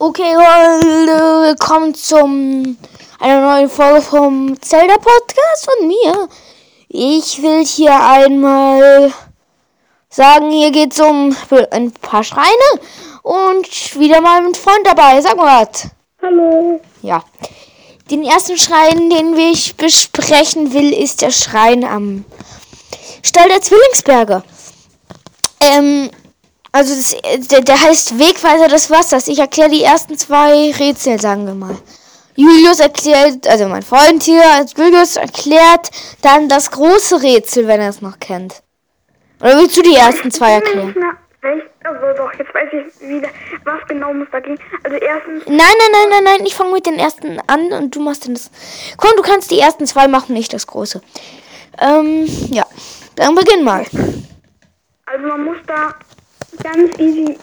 Okay, Leute, willkommen zum einer neuen Folge vom Zelda Podcast von mir. Ich will hier einmal sagen, hier geht's um ein paar Schreine und wieder mal ein Freund dabei. Sag mal was. Hallo. Ja. Den ersten Schrein, den ich besprechen will, ist der Schrein am Stall der Zwillingsberge. Ähm, also das, der, der heißt Wegweiser des Wassers. Ich erkläre die ersten zwei Rätsel, sagen wir mal. Julius erklärt, also mein Freund hier, Julius erklärt dann das große Rätsel, wenn er es noch kennt. Oder willst du die ersten zwei erklären? Also doch, jetzt weiß ich wieder, was genau muss da gehen. Also erstens. Nein, nein, nein, nein, nein, ich fange mit den ersten an und du machst dann das. Komm, du kannst die ersten zwei machen, nicht das große. Ähm, ja. Dann beginn mal. Also man muss da ganz easy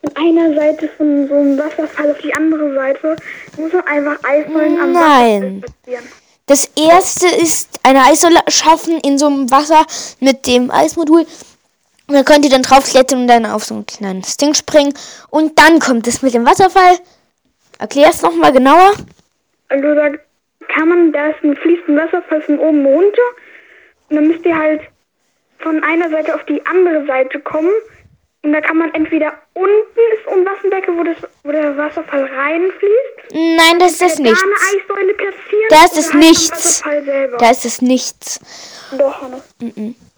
von einer Seite von so einem Wasserfall auf die andere Seite muss man einfach Eissäulen am Nein. Das erste ist eine Eissäule schaffen in so einem Wasser mit dem Eismodul. Und dann könnt ihr dann draufklettern und dann auf so ein kleines Ding springen. Und dann kommt es mit dem Wasserfall. Erklär es nochmal genauer. Also da kann man, da ist ein fließender Wasserfall von oben runter. Und dann müsst ihr halt von einer Seite auf die andere Seite kommen. Und da kann man entweder unten ist Umwasserbecken, wo, das, wo der Wasserfall reinfließt. Nein, das ist es nicht. Da eine Eissäule platzieren. Da ist halt nichts. Da ist es nichts. Doch, Hannes.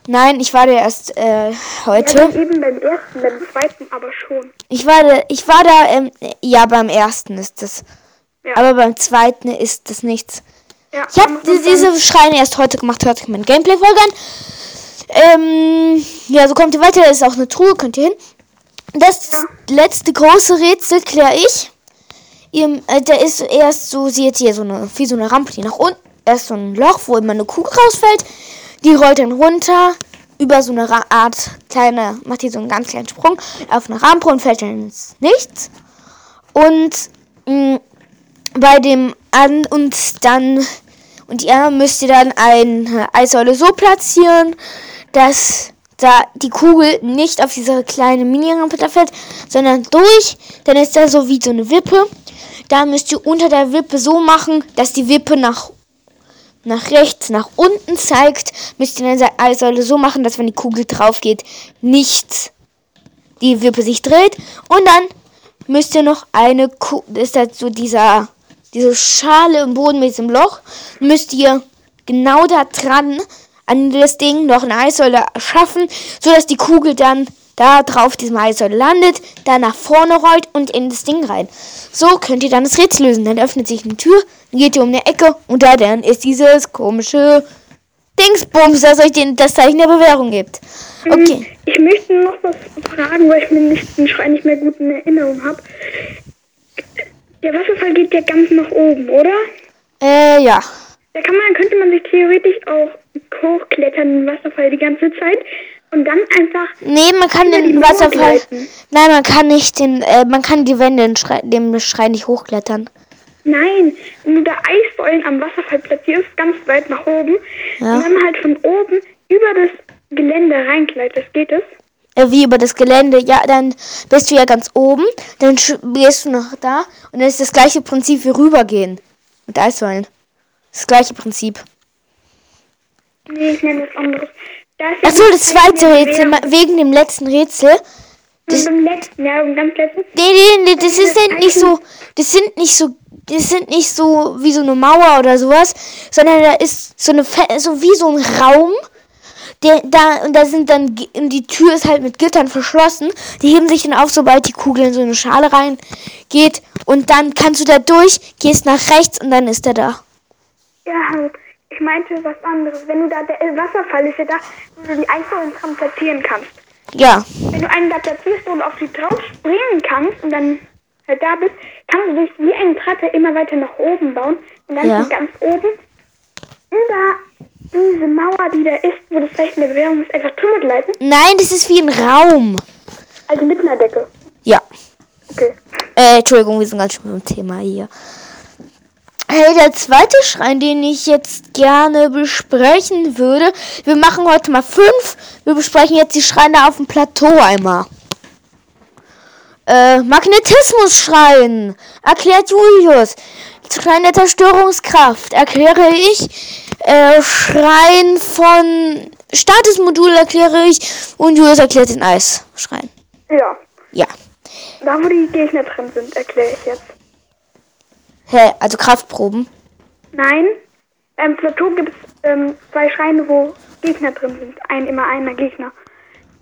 Nein, ich war da erst äh, Ja, heute. dann eben beim ersten, beim zweiten aber schon. Ich war da, ich war da, ähm, ja, beim ersten ist das. Ja. Aber beim zweiten ist das nichts. Ja, Ich habe diese Schreine erst heute gemacht, hört euch mein Gameplay-Folge an. Ähm, ja, so kommt ihr weiter, da ist auch eine Truhe, könnt ihr hin. Das letzte große Rätsel kläre ich. Ihr, äh, da ist erst so, seht hier so eine, wie so eine Rampe, die nach unten, erst so ein Loch, wo immer eine Kugel rausfällt. Die rollt dann runter über so eine Ra Art kleine, macht hier so einen ganz kleinen Sprung auf eine Rampe und fällt dann ins Nichts. Und mh, bei dem an und dann und ihr müsst ihr dann eine Eissäule so platzieren, dass da die Kugel nicht auf diese kleine Mini-Rampe da fällt, sondern durch. Dann ist da so wie so eine Wippe. Da müsst ihr unter der Wippe so machen, dass die Wippe nach nach rechts, nach unten zeigt, müsst ihr eine Eissäule so machen, dass wenn die Kugel drauf geht, nicht die Wippe sich dreht. Und dann müsst ihr noch eine, Ku ist halt so dieser, diese Schale im Boden mit diesem Loch, müsst ihr genau da dran an das Ding noch eine Eissäule schaffen, so dass die Kugel dann da drauf diesem Eissäule landet, da nach vorne rollt und in das Ding rein. So könnt ihr dann das Rätsel lösen. Dann öffnet sich eine Tür, dann geht ihr um eine Ecke und da dann ist dieses komische Dingsbums, das euch den, das Zeichen der Bewährung gibt. Okay. Ich möchte noch was fragen, weil ich mir nicht, nicht mehr gut in Erinnerung habe. Der Wasserfall geht ja ganz nach oben, oder? Äh, ja. Da kann man, könnte man sich theoretisch auch hochklettern, den Wasserfall die ganze Zeit und dann einfach. Nee, man kann den Wasserfall. gleiten. Nein, man kann nicht den, äh, man kann die Wände in Schrei, dem Schrein nicht hochklettern. Nein, wenn du da Eissäulen am Wasserfall platzierst, ganz weit nach oben, Ja. und dann halt von oben über das Gelände reinkleidest, geht es? Äh, wie über das Gelände. Ja, dann bist du ja ganz oben. Dann gehst du noch da. Und dann ist das gleiche Prinzip wie rübergehen. Mit Eissäulen. Das gleiche Prinzip. Nee, ich nenne das anderes. Da ist Achso, das zweite Rätsel, wegen dem letzten Rätsel. Und beim letzten, ja, beim ganz letzten. Nee, nee, nee, das ist halt nicht so, das sind nicht so, das sind nicht so wie so eine Mauer oder sowas, sondern da ist so eine, so wie so ein Raum, der, da, und da sind dann, die Tür ist halt mit Gittern verschlossen, die heben sich dann auf, sobald die Kugel in so eine Schale reingeht, und dann kannst du da durch, gehst nach rechts, und dann ist er da. Ja, halt. Ich meinte was anderes. Wenn du da, der Wasserfall ist ja da, wo du die Eissäulen dran platzieren kannst. Ja, Wenn du einen da platzierst und auf die drauf springen kannst und dann halt da bist, kannst du dich wie eine Treppe immer weiter nach oben bauen und dann Ja. ganz oben über diese Mauer, die da ist, wo das Zeichen der Bewährung ist, einfach drüber gleiten. nein, das ist wie ein Raum. Also mit einer Decke. Ja. Okay. Äh, Entschuldigung, wir sind ganz schön beim Thema hier. Hey, der zweite Schrein, den ich jetzt gerne besprechen würde. Wir machen heute mal fünf. Wir besprechen jetzt die Schreine auf dem Plateau einmal. Äh, Magnetismus-Schrein, erklärt Julius. Schrein der Zerstörungskraft, erkläre ich. Äh, Schrein von Statusmodul erkläre ich. Und Julius erklärt den Eisschrein. Ja. Ja. Da, wo die Gegner drin sind, erkläre ich jetzt. Hä, also Kraftproben. Nein. Beim Plateau gibt es ähm, zwei Schreine, wo Gegner drin sind. Ein, immer einer Gegner.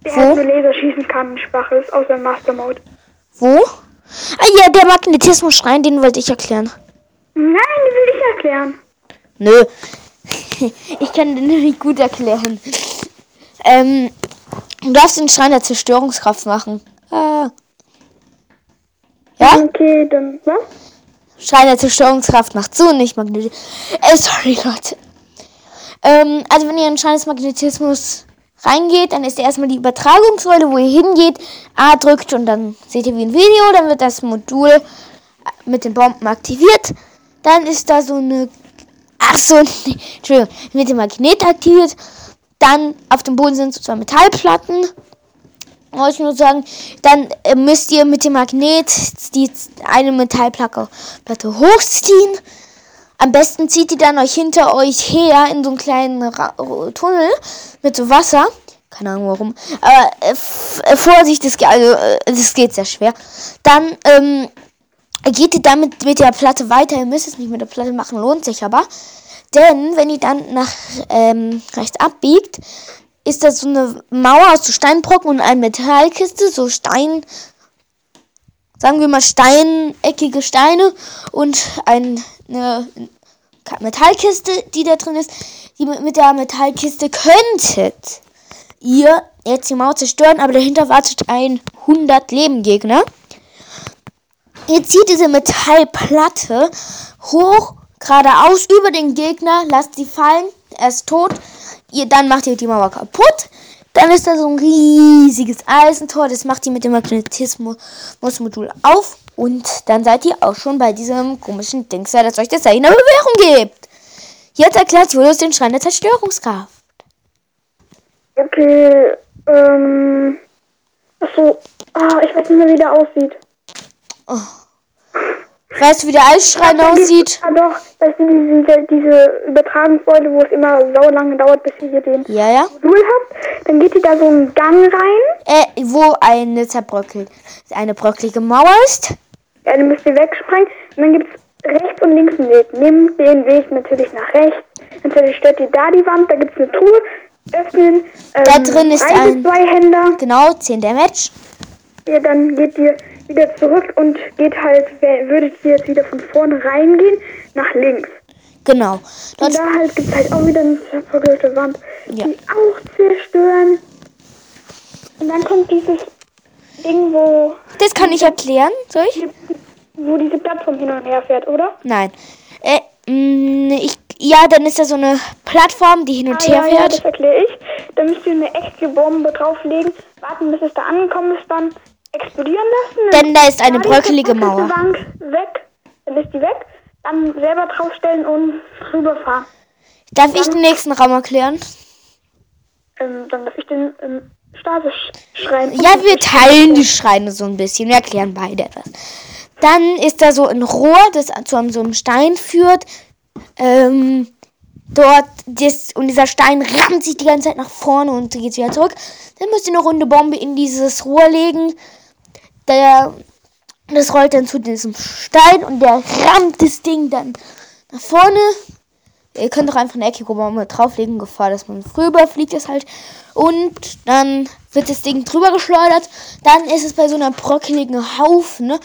Der Wo? nur Laser schießen kann schwach ist, außer Master Mode. Wo? Ah ja, der Magnetismus-Schrein, den wollte ich erklären. Nein, die will ich erklären. Nö. Ich kann den nicht gut erklären. Ähm, du darfst den Schrein der Zerstörungskraft machen. Ah. Ja? Okay, dann was? Schrein der Zerstörungskraft macht so nicht Magnetismus. Äh, sorry, Leute. Ähm, also wenn ihr in Schrein des Magnetismus reingeht, dann ist erstmal die Übertragungssäule, wo ihr hingeht, A drückt und dann seht ihr wie ein Video, dann wird das Modul mit den Bomben aktiviert. Dann ist da so eine, ach so, nee, Entschuldigung, mit dem Magnet aktiviert. Dann auf dem Boden sind so zwei Metallplatten. Ich nur sagen, dann äh, müsst ihr mit dem Magnet die eine Metallplatte Platte hochziehen. Am besten zieht ihr dann euch hinter euch her in so einen kleinen Ra Tunnel mit so Wasser. Keine Ahnung warum. Aber äh, äh, Vorsicht, das, ge- also, äh, das geht sehr schwer. Dann ähm, geht ihr damit mit der Platte weiter. Ihr müsst es nicht mit der Platte machen, lohnt sich aber. Denn wenn ihr dann nach ähm, rechts abbiegt, ist das so eine Mauer aus so Steinbrocken und eine Metallkiste, so Stein, sagen wir mal steineckige Steine und ein, eine Metallkiste, die da drin ist. Die mit, mit der Metallkiste könntet ihr jetzt die Mauer zerstören, aber dahinter wartet ein 100 Leben Gegner. Ihr zieht diese Metallplatte hoch, geradeaus über den Gegner, lasst sie fallen, er ist tot. Ihr, dann macht ihr die Mauer kaputt. Dann ist da so ein riesiges Eisentor, das macht ihr mit dem Magnetismus-Modul auf. Und dann seid ihr auch schon bei diesem komischen Dings, das euch das Zeichen der Bewährung gibt. Jetzt erklärt Julius den Schrein der Zerstörungskraft. Okay, ähm. Achso. Ah, ich weiß nicht mehr, wie der aussieht. Weißt du, wie der Eisschrein aussieht? Ah, doch. Das sind diese, diese Übertragungssäule, wo es immer sau lange dauert, bis ihr hier den Ja, ja. Modul habt. Dann geht ihr da so einen Gang rein. Äh, wo eine zerbröckelt, eine bröckelige Mauer ist. Ja, dann müsst ihr wegspringen. Und dann gibt es rechts und links einen Weg. Nehmt den Weg natürlich nach rechts. Dann zerstört ihr da die Wand. Da gibt es eine Truhe. Öffnen. Ähm, Da drin ist ein- zwei Händer. Genau, 10 Damage. Ja, dann geht ihr wieder zurück und geht halt, würdet ihr jetzt wieder von vorne reingehen, nach links. Genau. Und Dort, da halt gibt es halt auch wieder eine vergrößerte Wand, Ja. die auch zerstören. Und dann kommt dieses Ding, wo, das kann ich erklären. Soll ich? wo diese Plattform hin und her fährt, oder? Nein. Äh, mh, ich, ja, dann ist da so eine Plattform, die hin und Ah, her ja, ja, fährt. das erkläre ich. Da müsst ihr eine echte Bombe drauflegen, warten, bis es da angekommen ist, dann explodieren lassen. Denn da ist eine bröckelige Mauer. Bank weg, dann ist die weg, dann selber draufstellen und rüberfahren. Darf ich den nächsten Raum erklären? Ähm, dann darf ich den ähm, Status schreiben. Ja, wir teilen die Schreine so ein bisschen. Wir erklären beide etwas. Dann ist da so ein Rohr, das zu einem, so einem Stein führt. Ähm, dort, das, und dieser Stein rammt sich die ganze Zeit nach vorne und geht wieder zurück. Dann müsst ihr eine runde Bombe in dieses Rohr legen. Der, das rollt dann zu diesem Stein und der rammt das Ding dann nach vorne. Ihr könnt auch einfach eine eckige Bombe drauflegen, Gefahr, dass man rüber fliegt ist halt. Und dann wird das Ding drüber geschleudert. Dann ist es bei so einer brockeligen Haufen, ne?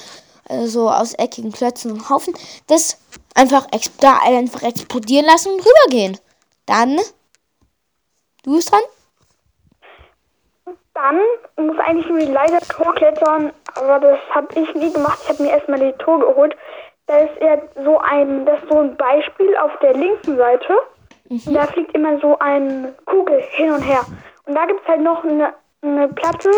also aus eckigen Klötzen und Haufen, das einfach, da einfach explodieren lassen und rübergehen. Dann, du bist dran? Dann muss eigentlich nur die Leiter Tor klettern, aber das habe ich nie gemacht. Ich habe mir erstmal die Tor geholt. Da ist eher so ein, das ist so ein Beispiel auf der linken Seite. Und da fliegt immer so eine Kugel hin und her. Und da gibt es halt noch eine, eine Platte,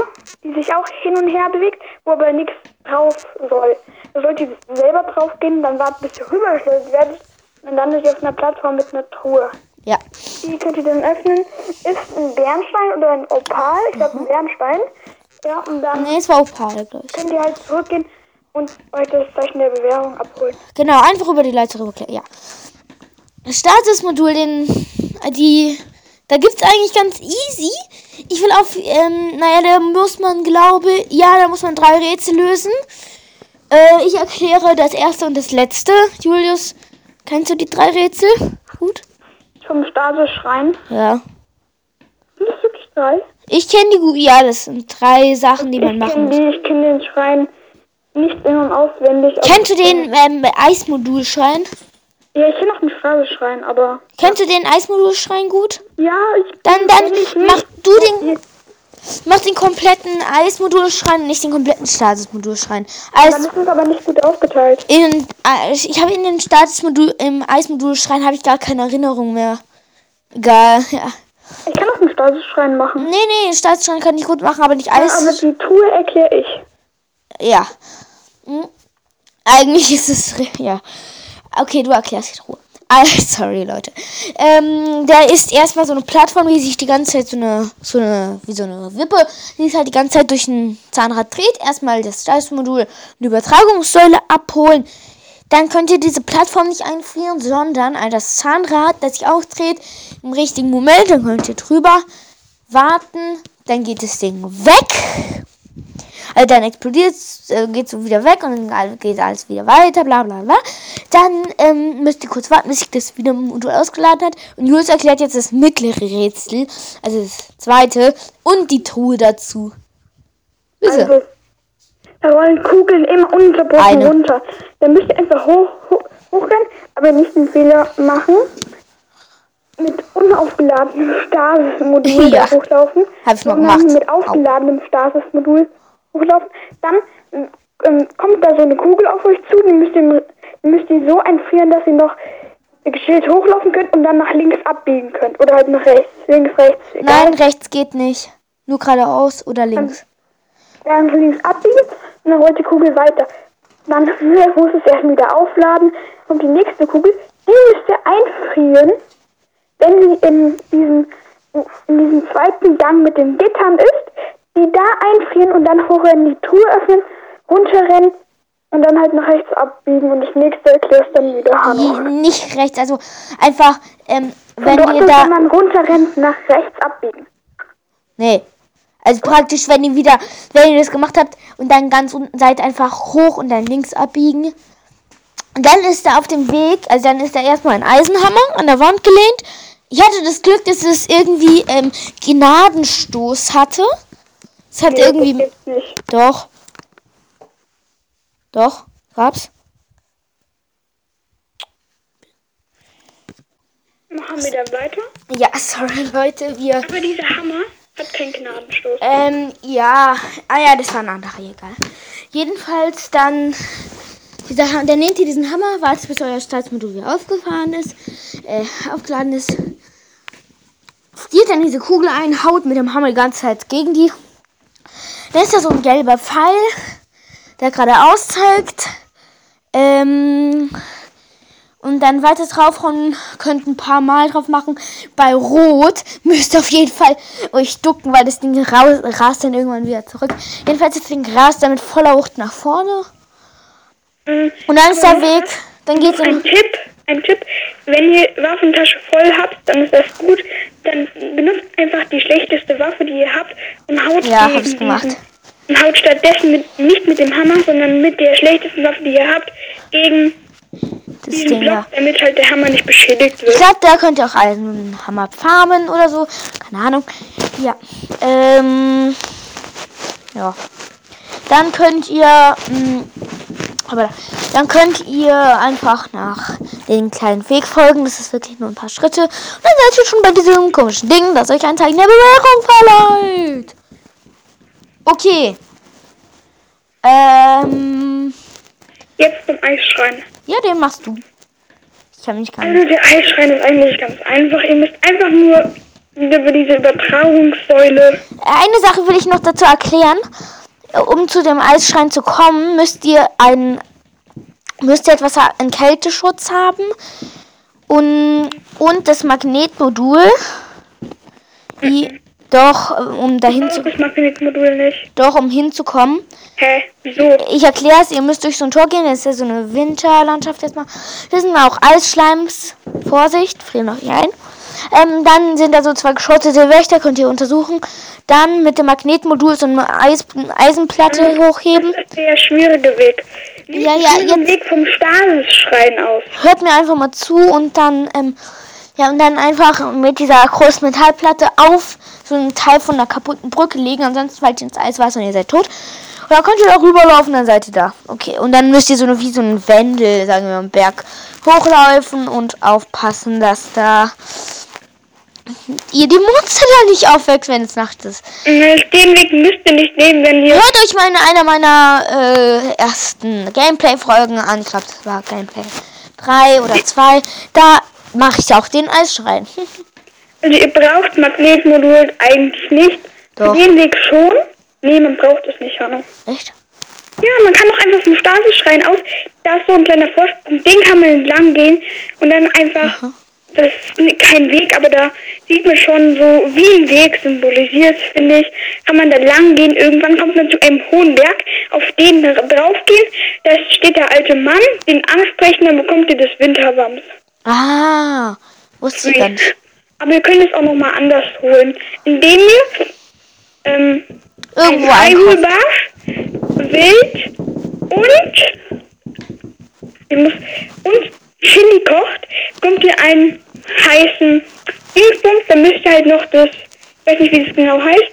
die sich auch hin und her bewegt, wo aber nichts drauf soll. Da sollt ihr selber drauf gehen, dann wartet, bis ihr rübergeschleudert werdet. Und dann landet ihr auf einer Plattform mit einer Truhe. Ja. Die könnt ihr dann öffnen. Ist ein Bernstein oder ein Opal. Ich glaube, ein Bernstein. Ja, und dann Nee, es war Opal, glaube ich. könnt ihr halt zurückgehen und euch das Zeichen der Bewährung abholen. Genau, einfach über die Leiter rüberklettern. Ja. Das Statusmodul, den, die, da gibt's eigentlich ganz easy. Ich will auf, ähm, naja, da muss man, glaube, ja, da muss man drei Rätsel lösen. Äh, ich erkläre das erste und das letzte. Julius, kennst du die drei Rätsel? Gut. Vom Stasis-Schrein. Ja. Sind das wirklich drei? Ich kenne die. Ja, das sind drei Sachen, die man ich machen kenne muss. die, ich kenne den Schrein nicht in- und auswendig. Kennst du den ähm, Eismodulschrein? Ja, ich kenne auch den Stasis-Schrein, aber... Kennst du den Eismodulschrein gut? Ja, ich... Dann, dann mach du den, mach den kompletten Eismodulschrein nicht den kompletten Statusmodulschrein. Dann Als ist aber nicht gut aufgeteilt. in, äh, ich habe in den Statusmodul, im Eismodulschrein habe ich gar keine Erinnerung mehr. Egal, ja. Ich kann auch den Stasis-Schrein machen. Nee, nee, Statusschrein kann ich gut machen, aber nicht Ja, aber die Truhe erkläre ich. Ja. Hm. Eigentlich ist es, ja. Okay, du erklärst die Ruhe. Sorry, Leute. Ähm, da ist erstmal so eine Plattform, die sich die ganze Zeit so eine, so eine, wie so eine Wippe, die sich halt die ganze Zeit durch ein Zahnrad dreht. Erstmal das und die Übertragungssäule abholen. Dann könnt ihr diese Plattform nicht einfrieren, sondern ein das Zahnrad, das sich auch dreht, im richtigen Moment. Dann könnt ihr drüber warten. Dann geht das Ding weg. Also dann explodiert äh, geht so wieder weg und dann geht alles wieder weiter, bla bla bla. Dann ähm, müsst ihr kurz warten, bis sich das wieder im Modul ausgeladen hat. Und Julius erklärt jetzt das mittlere Rätsel, also das zweite, und die Truhe dazu. Bitte. Also, da rollen Kugeln immer ununterbrochen Eine. runter. Dann müsst ihr einfach hoch, hoch, hochrennen, aber nicht den Fehler machen. Mit unaufgeladenem Stasis-Modul Ja. hochlaufen. Hab ich mal gemacht. Mit aufgeladenem Stasis-Modul hochlaufen. Dann ähm, kommt da so eine Kugel auf euch zu. Die müsst ihr, müsst ihr so einfrieren, dass ihr noch geschillt hochlaufen könnt und dann nach links abbiegen könnt. Oder halt nach rechts. Links, rechts. Egal. Nein, rechts geht nicht. Nur geradeaus oder links. dann links abbiegen und dann rollt die Kugel weiter. Dann muss es erst wieder aufladen und die nächste Kugel, die müsst ihr einfrieren, wenn sie in diesem, in diesem zweiten Gang mit den Gittern ist, die da einfrieren und dann hochrennen, die Truhe öffnen, runterrennen und dann halt nach rechts abbiegen und das nächste erklärst dann wieder Hanno. Nicht rechts, also einfach, ähm, wenn Dort ihr da. wenn man runterrennt, nach rechts abbiegen. Nee. Also praktisch, wenn ihr wieder, wenn ihr das gemacht habt und dann ganz unten seid, einfach hoch und dann links abbiegen. Und dann ist da auf dem Weg, also dann ist da erstmal ein Eisenhammer an der Wand gelehnt. Ich hatte das Glück, dass es irgendwie ähm, Gnadenstoß hatte. Es hat Nee, irgendwie. Doch. Doch. Gab's? Machen wir da weiter? Ja, sorry Leute, wir. Aber dieser Hammer hat keinen Gnadenstoß. Ähm, ja. Ah ja, das war ein anderer, egal. Jedenfalls dann. Dieser, dann nehmt ihr diesen Hammer, wartet bis euer Startmodul wieder aufgefahren ist, äh, aufgeladen ist. Stiert dann diese Kugel ein, haut mit dem Hammer die ganze Zeit gegen die. Dann ist da so ein gelber Pfeil, der geradeaus zeigt. Ähm, und dann weiter draufhauen, könnt ein paar Mal drauf machen. Bei Rot müsst ihr auf jeden Fall euch ducken, weil das Ding raus, rast dann irgendwann wieder zurück. Jedenfalls das Ding rast dann mit voller Wucht nach vorne. Mhm. Und dann ist der Aber Weg, dann geht's Ein in, Tipp, ein Tipp, wenn ihr Waffentasche voll habt, dann ist das gut. Dann benutzt einfach die schlechteste Waffe, die ihr habt und haut Ja, gegen hab ich gemacht. Und haut stattdessen mit, nicht mit dem Hammer, sondern mit der schlechtesten Waffe, die ihr habt, gegen das diesen Ding, Block, damit halt der Hammer nicht beschädigt Ich wird. glaube, da könnt ihr auch einen Hammer farmen oder so. Keine Ahnung. Ja. Ähm. Ja. Dann könnt ihr. Mh, aber dann könnt ihr einfach nach den kleinen Weg folgen. Das ist wirklich nur ein paar Schritte. Und dann seid ihr schon bei diesem komischen Ding, das euch ein Zeichen der Bewährung verleiht. Okay. Ähm. Jetzt zum Eisschrein. Ja, den machst du. Ich kann mich gar nicht. Also der Eisschrein ist eigentlich ganz einfach. Ihr müsst einfach nur über diese Übertragungssäule Eine Sache will ich noch dazu erklären. Um zu dem Eisschrein zu kommen, müsst ihr einen müsst ihr etwas einen Kälteschutz haben und und das Magnetmodul. Die, Doch, um dahin zu, Das Magnetmodul nicht. doch, um hinzukommen. Hä? Wieso? Ich erkläre es, ihr müsst durch so ein Tor gehen. Das ist ja so eine Winterlandschaft jetzt mal. Das sind auch Eisschleims. Vorsicht, frieren noch hier ein. Ähm, dann sind da so zwei geschottete Wächter, könnt ihr untersuchen. Dann mit dem Magnetmodul so eine Eis Eisenplatte hochheben. Das ist der schwierige Weg. Wie Ja, ja, der Weg vom Stasis-Schrein aus. Hört mir einfach mal zu und dann, ähm, ja, und dann einfach mit dieser großen Metallplatte auf so einen Teil von einer kaputten Brücke legen. Ansonsten fällt ihr ins Eiswasser und ihr seid tot. Dann könnt ihr da rüberlaufen, dann seid ihr da. Okay, und dann müsst ihr so eine, wie so ein Wendel, sagen wir mal, einen Berg hochlaufen und aufpassen, dass da ihr die Monster da nicht aufwächst, wenn es Nacht ist. Den Weg müsst ihr nicht nehmen, wenn ihr... Hört euch meine, einer meiner äh, ersten Gameplay-Folgen an. Ich glaube, das war Gameplay 3 oder 2. Da mache ich auch den Eisschrein. Also ihr braucht Magnetmodul eigentlich nicht. Doch. Den Weg schon. Nee, man braucht es nicht, Hanno. Echt? Ja, man kann auch einfach vom Stasis-Schrein aus, da ist so ein kleiner Vorsprung, den kann man entlang gehen und dann einfach, das ist kein Weg, aber da sieht man schon so wie ein Weg symbolisiert, finde ich, kann man da lang gehen. Irgendwann kommt man zu einem hohen Berg, auf den draufgehen, da steht der alte Mann, den ansprechen, dann bekommt ihr das Winterwams. Ah, wusste ich gar nicht. Aber wir können es auch nochmal anders holen, indem ihr ähm, Irgendwo ein. Eihuhlbarsch, Wild und und Chili kocht, bekommt ihr einen heißen Dingsbums, dann müsst ihr halt noch das, ich weiß nicht wie das genau heißt,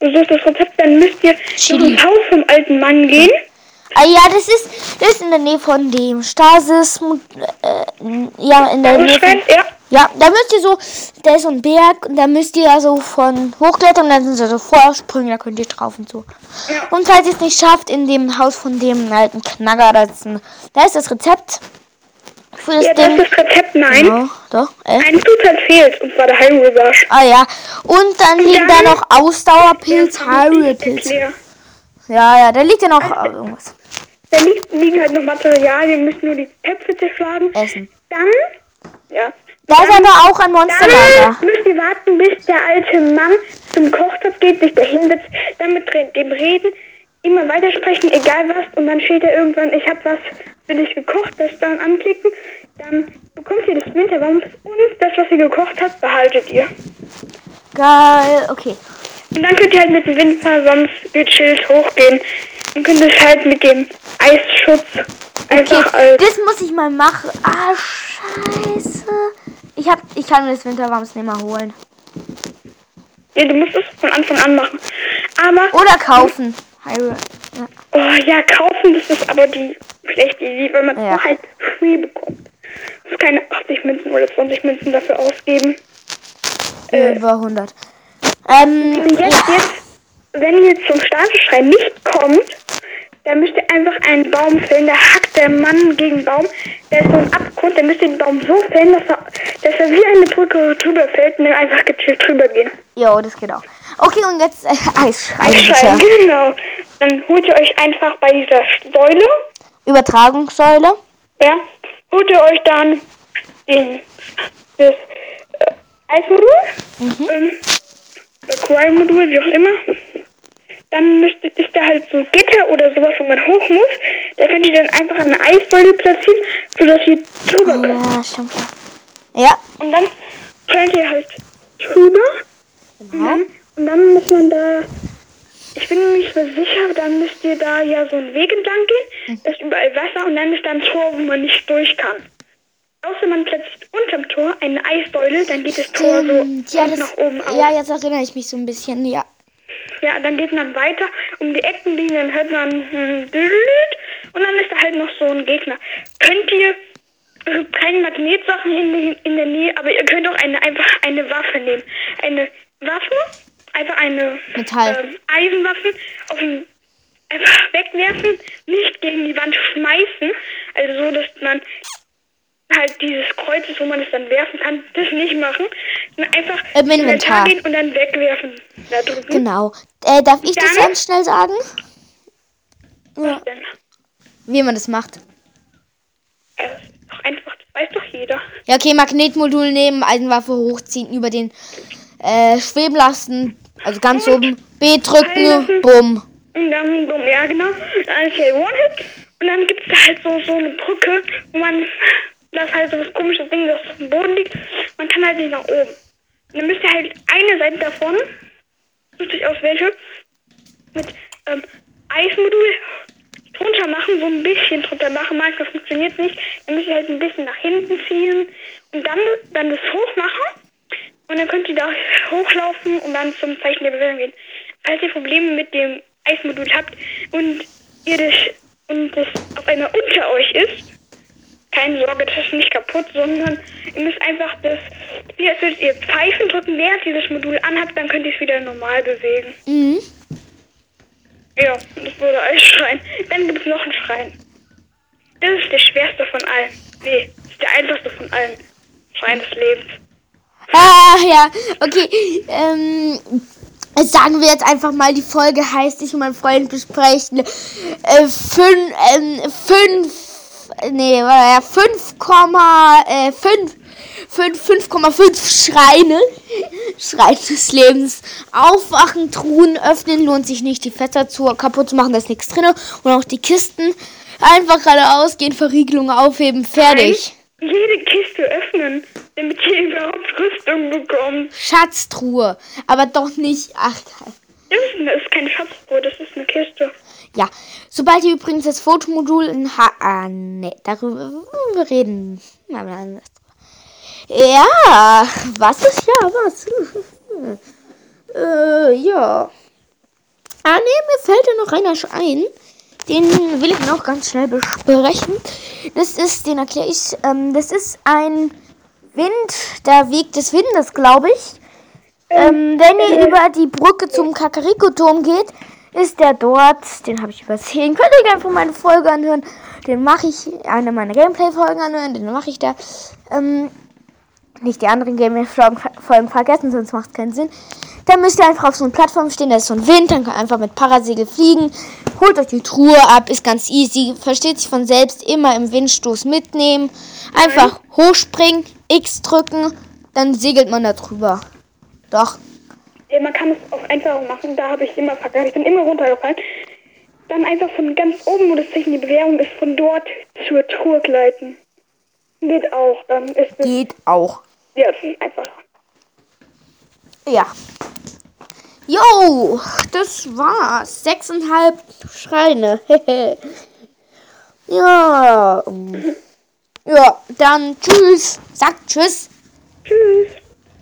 so ist das Rezept, dann müsst ihr Chili. ins Haus vom alten Mann gehen. Ah ja, das ist, das ist in der Nähe von dem Stasis. Äh, ja, in der Nähe von, ja. Ja, da müsst ihr so, da ist so ein Berg und da müsst ihr ja so von hochklettern und dann sind so, so Vorsprünge, da könnt ihr drauf und so. Und falls ihr es nicht schafft, in dem Haus von dem alten Knagger, da ist, ein, da ist das Rezept für das Ja, das Ding. ist das Rezept, nein. Ja, doch, äh. Ein Zutat fehlt, und zwar der Hyrule-Barsch. Ah ja, und dann liegen da dann- noch Ausdauerpilz, Hyrule-Pilz. Ja. Ja, da liegt ja noch äh, irgendwas. Da liegt, liegen halt noch Materialien, müssen nur die Töpfe zerschlagen. Essen. Dann, ja. Da ist aber auch ein Monsterlager. Dann müsst ihr warten, bis der alte Mann zum Kochtopf geht, sich da hinsetzt, dann mit dem reden, immer weitersprechen, egal was, und dann steht er irgendwann, ich habe was für dich gekocht, das dann anklicken, dann bekommt ihr das Winterwams und das, was ihr gekocht habt, behaltet ihr. Geil, okay. Und dann könnt ihr halt mit dem Winterwams gechillt hochgehen und könnt es halt mit dem Eisschutz einfach Okay, als das muss ich mal machen. Ah, scheiße. Ich hab, ich kann mir das Winterwams nicht mehr holen. Ja, du musst es von Anfang an machen. Aber, Oder kaufen. Hyrule. Ja. oh ja, kaufen, das ist aber die schlechte Idee, weil man Ja. halt free bekommt. Du musst keine 80 Münzen oder 20 Münzen dafür ausgeben. Äh. Über 100. Ähm, jetzt, ja. jetzt, wenn ihr zum Staatsschrein nicht kommt, dann müsst ihr einfach einen Baum fällen. Da hackt der Mann gegen den Baum. Da ist so ein Abgrund, dann müsst ihr den Baum so fällen, dass er, dass er wie eine Brücke drüber fällt und dann einfach gechillt drüber gehen. Jo, das geht auch. Okay, und jetzt äh, Eisschrein. Einschreiben, bitte. genau. Dann holt ihr euch einfach bei dieser Säule Übertragungssäule. Ja, holt ihr euch dann den, das äh, Eismodul, ähm, oder Coral-Modul, wie auch immer. Dann müsste, ist da halt so Gitter oder sowas, wo man hoch muss. Da könnt ihr dann einfach eine Eissäule platzieren, sodass ihr drüber könnt. ja, stimmt. Ja. Ja, Und dann könnt ihr halt drüber. Und genau. dann, und dann muss man da, ich bin mir nicht mehr sicher, dann müsst ihr da ja so einen Weg entlang gehen. Da ist überall Wasser und dann ist da ein Tor, wo man nicht durch kann. Außer man platziert unterm Tor eine Eissäule, dann geht das Tor so. Ja, das, nach oben auf. ja, jetzt erinnere ich mich so ein bisschen. Ja. Ja, dann geht man weiter um die Ecken liegen, dann hört man hm, und dann ist da halt noch so ein Gegner. Könnt ihr äh, keine Magnetsachen in, in der Nähe, aber ihr könnt auch eine einfach eine Waffe nehmen. Eine Waffe, einfach eine Metall. ähm, Eisenwaffe auf den einfach wegwerfen, nicht gegen die Wand schmeißen, also so, dass man halt dieses Kreuz ist, wo man es dann werfen kann, das nicht machen, einfach Im ins Inventar. gehen und dann wegwerfen. Da drücken. Genau. Äh, darf ich das Dann- ganz schnell sagen? Denn? Wie man das macht. Äh, das doch einfach, das weiß doch jeder. Ja, okay, Magnetmodul nehmen, Eisenwaffe hochziehen, über den äh, schweben lassen, Also ganz Und oben B drücken, bumm. Und dann, so, ja genau, dann ist hier One-Hit. Und dann gibt es da halt so, so eine Brücke, wo man, das ist halt so das komische Ding, das auf dem Boden liegt. Man kann halt nicht nach oben. Und dann müsst ihr halt eine Seite davon, sucht euch aus welche, mit ähm, Eismodul drunter machen, so ein bisschen drunter machen. Manchmal funktioniert nicht. Dann müsst ihr halt ein bisschen nach hinten ziehen und dann, dann das hoch machen. Und dann könnt ihr da hochlaufen und dann zum Zeichen der Bewegung gehen. Falls ihr Probleme mit dem Eismodul habt und ihr das und das auf einmal unter euch ist, keine Sorge, das ist nicht kaputt, sondern ihr müsst einfach das, wie als würdet ihr Pfeifen drücken, während ihr das Modul anhabt, dann könnt ihr es wieder normal bewegen. Mhm. Ja, und das wurde als Schrein. Dann gibt es noch einen Schrein. Das ist der schwerste von allen. Nee, das ist der einfachste von allen. Schrein des Lebens. Ah, ja, okay. Ähm, sagen wir jetzt einfach mal, die Folge heißt, ich und mein Freund besprechen äh, fünf, ähm, fünf, nee, war ja 5, äh, 5, 5, 5,5 Schreine. Schrein des Lebens. Aufwachen, Truhen öffnen, lohnt sich nicht. Die Fässer zu kaputt zu machen, da ist nichts drin. Und auch die Kisten einfach geradeaus gehen, Verriegelung aufheben, fertig. Jede Kiste öffnen, damit ihr überhaupt Rüstung bekommt. Schatztruhe. Aber doch nicht. Ach, Das ist, das ist kein Schatzbrot, das ist eine Kiste. Ja, sobald ihr übrigens das Fotomodul in H. Ah, ne, darüber reden. mal anders. Ja, was ist ja was? äh, ja. Ah, ne, mir fällt ja noch einer ein. Den will ich noch ganz schnell besprechen. Das ist, den erkläre ich. Ähm, das ist ein Wind, der Weg des Windes, glaube ich. Ähm, wenn ihr über die Brücke zum Kakariko-Turm geht, ist der dort. Den habe ich übersehen. Könnt ihr einfach meine Folge anhören. Den mache ich, eine meiner Gameplay-Folgen anhören. Den mache ich da. Ähm, nicht die anderen Gameplay-Folgen vergessen, sonst macht es keinen Sinn. Dann müsst ihr einfach auf so einer Plattform stehen, da ist so ein Wind, dann könnt ihr einfach mit Parasegel fliegen. Holt euch die Truhe ab, ist ganz easy, versteht sich von selbst, immer im Windstoß mitnehmen. Einfach hochspringen, X drücken, dann segelt man da drüber. Doch. Ja, man kann es auch einfacher machen, da habe ich immer vergessen. Ich bin immer runtergefallen. Dann einfach von ganz oben, wo das Zeichen die Bewährung ist, von dort zur Truhe gleiten. Geht auch, dann ist. Geht auch. Ja, das ist einfacher. Ja. Jo, das war's. Sechseinhalb Schreine. ja. Ja, dann tschüss. Sagt tschüss. Tschüss.